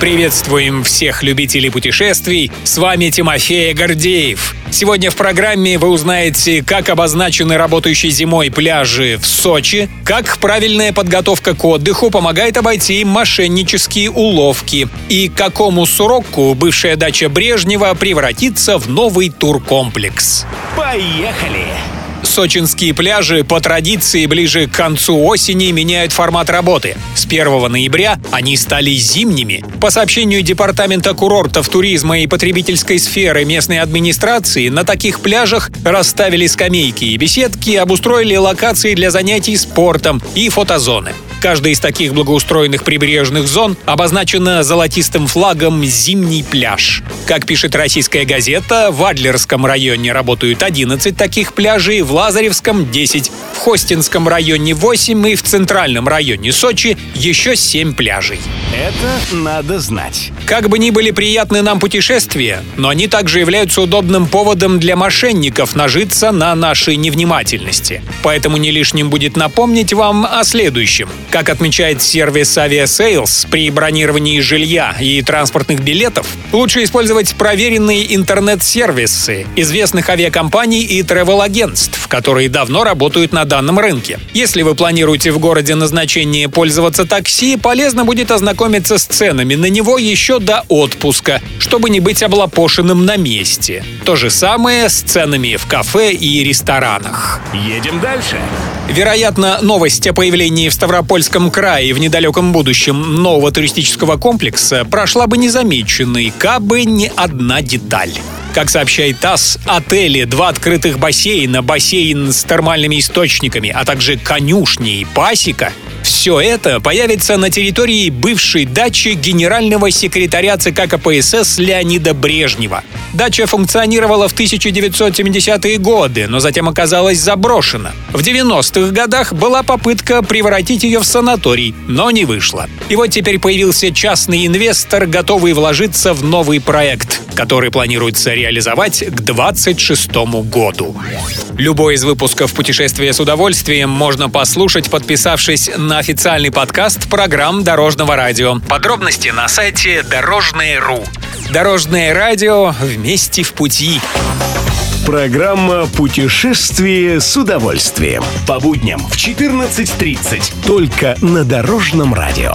Приветствуем всех любителей путешествий. С вами Тимофей Гордеев. Сегодня в программе вы узнаете, как обозначены работающие зимой пляжи в Сочи, как правильная подготовка к отдыху помогает обойти мошеннические уловки и какому сроку бывшая дача Брежнева превратится в новый туркомплекс. Поехали! Сочинские пляжи по традиции ближе к концу осени меняют формат работы. С 1 ноября они стали зимними. По сообщению Департамента курортов, туризма и потребительской сферы местной администрации, на таких пляжах расставили скамейки и беседки, обустроили локации для занятий спортом и фотозоны. Каждая из таких благоустроенных прибрежных зон обозначена золотистым флагом «Зимний пляж». Как пишет российская газета, в Адлерском районе работают 11 таких пляжей, в Лазаревском — 10, в Хостинском районе 8 и в Центральном районе Сочи еще 7 пляжей. Это надо знать. Как бы ни были приятны нам путешествия, но они также являются удобным поводом для мошенников нажиться на нашей невнимательности. Поэтому не лишним будет напомнить вам о следующем. Как отмечает сервис Aviasales, при бронировании жилья и транспортных билетов лучше использовать проверенные интернет-сервисы известных авиакомпаний и travel-агентств, которые давно работают на данном рынке. Если вы планируете в городе назначение пользоваться такси, полезно будет ознакомиться с ценами на него еще до отпуска, чтобы не быть облапошенным на месте. То же самое с ценами в кафе и ресторанах. Едем дальше. Вероятно, новость о появлении в Ставропольском крае в недалеком будущем нового туристического комплекса прошла бы незамеченной, кабы не одна деталь. Как сообщает ТАСС, отели, два открытых бассейна, бассейн с термальными источниками, а также конюшни и пасека все это появится на территории бывшей дачи генерального секретаря ЦК КПСС Леонида Брежнева. Дача функционировала в 1970-е годы, но затем оказалась заброшена. В 90-х годах была попытка превратить ее в санаторий, но не вышло. И вот теперь появился частный инвестор, готовый вложиться в новый проект, который планируется реализовать к 26 году. Любой из выпусков «Путешествия с удовольствием» можно послушать, подписавшись на официальный подкаст программ Дорожного радио. Подробности на сайте дорожное.ру. Дорожное радио вместе в пути. Программа «Путешествие с удовольствием». По будням в 14.30. Только на Дорожном радио.